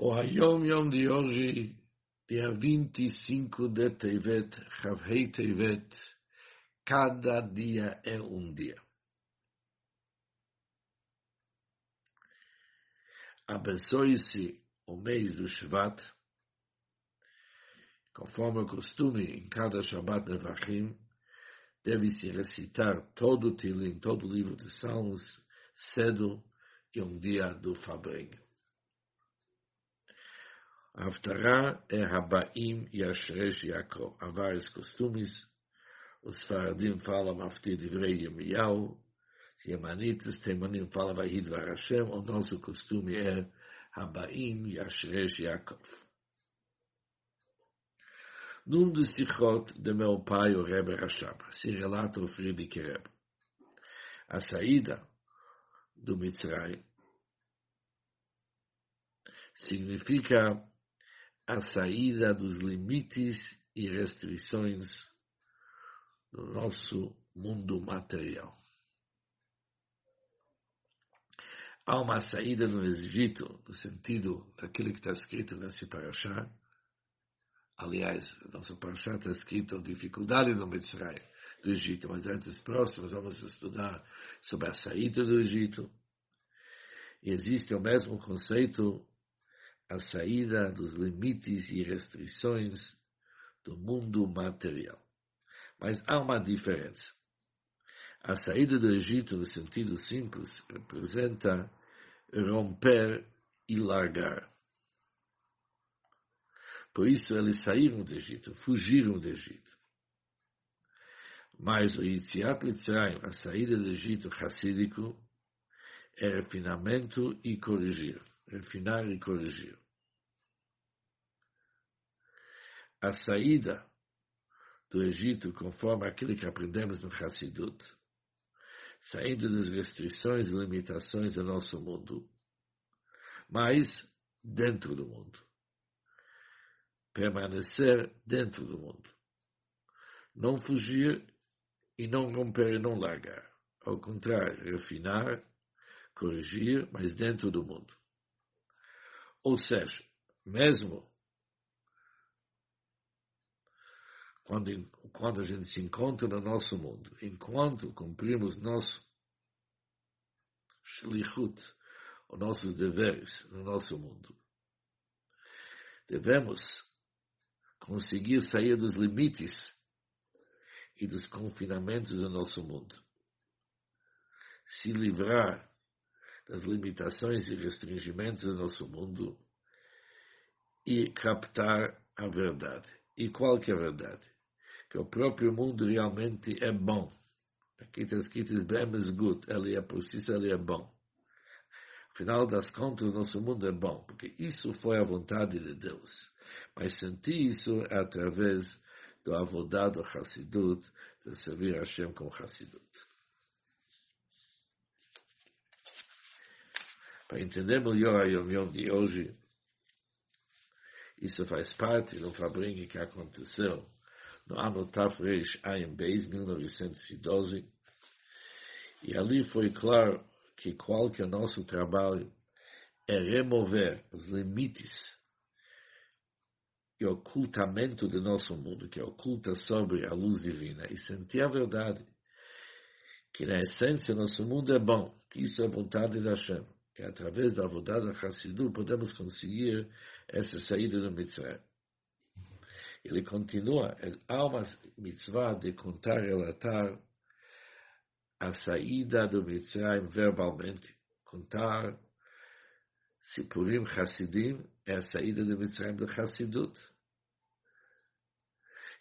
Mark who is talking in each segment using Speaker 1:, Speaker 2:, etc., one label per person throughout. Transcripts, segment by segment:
Speaker 1: O Hayom Yom de hoje, dia 25 de Tevet, Chavhei Tevet, cada dia é um dia. Abençoe-se o mês do Shvat, conforme o costume em cada Shabbat Nevachim, deve-se recitar todo o Tilim, todo o livro de Salmos, cedo e um dia do Fabrenho. A Haftarah é Habaim Yashresh Yaakov. Há vários costumes. Os Faradim falam Maftir Divrei Yemiyahu. Yemanitas, Temanim falam Vahid Varashem. O nosso costume é Habaim Yashresh Yaakov. Num dos Sichot de meu pai, o Rebbe Rashab, se relata o Friedrich Rebbe. A saída do Mitzray significa a saída dos limites e restrições do nosso mundo material. Há uma saída no Egito, no sentido daquilo que está escrito nesse paraxá. Aliás, nosso paraxá está escrito dificuldade no Mitzray, do Egito, mas antes próximos vamos estudar sobre a saída do Egito. E existe o mesmo conceito a saída dos limites e restrições do mundo material. Mas há uma diferença. A saída do Egito, no sentido simples, representa romper e largar. Por isso eles saíram do Egito, fugiram do Egito. Mas o Yitziat Mitzrayim, a saída do Egito racídico, é refinamento e corrigir refinar e corrigir. A saída do Egito, conforme aquilo que aprendemos no Hassidut, saindo das restrições e limitações do nosso mundo, mas dentro do mundo. Permanecer dentro do mundo. Não fugir e não romper e não largar. Ao contrário, refinar, corrigir, mas dentro do mundo. Ou seja, mesmo quando, quando a gente se encontra no nosso mundo, enquanto cumprimos nosso shlichut, os nossos deveres no nosso mundo, devemos conseguir sair dos limites e dos confinamentos do nosso mundo. Se livrar das limitações e restringimentos do nosso mundo e captar a verdade. E qual que é a verdade? Que o próprio mundo realmente é bom. Aqui está escrito, good, ele é por si ele é bom. Afinal das contas, nosso mundo é bom, porque isso foi a vontade de Deus. Mas sentir isso através do avodado Hassidut, de servir a Hashem com Hassidut. Para entender melhor a Yom de hoje, isso faz parte do fabrinho que aconteceu no ano Tafresh Beis, 1912, e ali foi claro que qual que é nosso trabalho é remover os limites e ocultamento do nosso mundo, que oculta sobre a luz divina, e sentir a verdade, que na essência nosso mundo é bom, que isso é vontade da Hashem que através da Avodada Hassidu podemos conseguir essa saída do Mitzvah. Ele continua, há uma mitzvah de contar, relatar a saída do Mitzvah verbalmente. Contar Sipurim Hassidim é a saída do Mitzvah do Hassidut.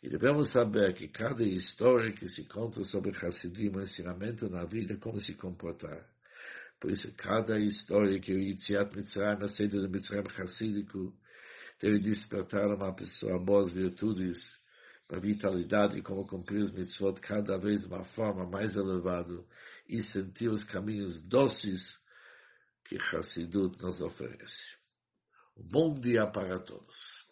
Speaker 1: E devemos saber que cada história que se conta sobre Hassidim é um ensinamento na vida, como se comportar. Por isso, cada história que o Yitziat Mitzrayim, a saída do Mitzrayim Hassídico, deve despertar uma pessoa boas virtudes, para vitalidade, como cumprir os mitzvot cada vez de uma forma mais elevada e sentir os caminhos doces que Hassidut nos oferece. Um bom dia para todos.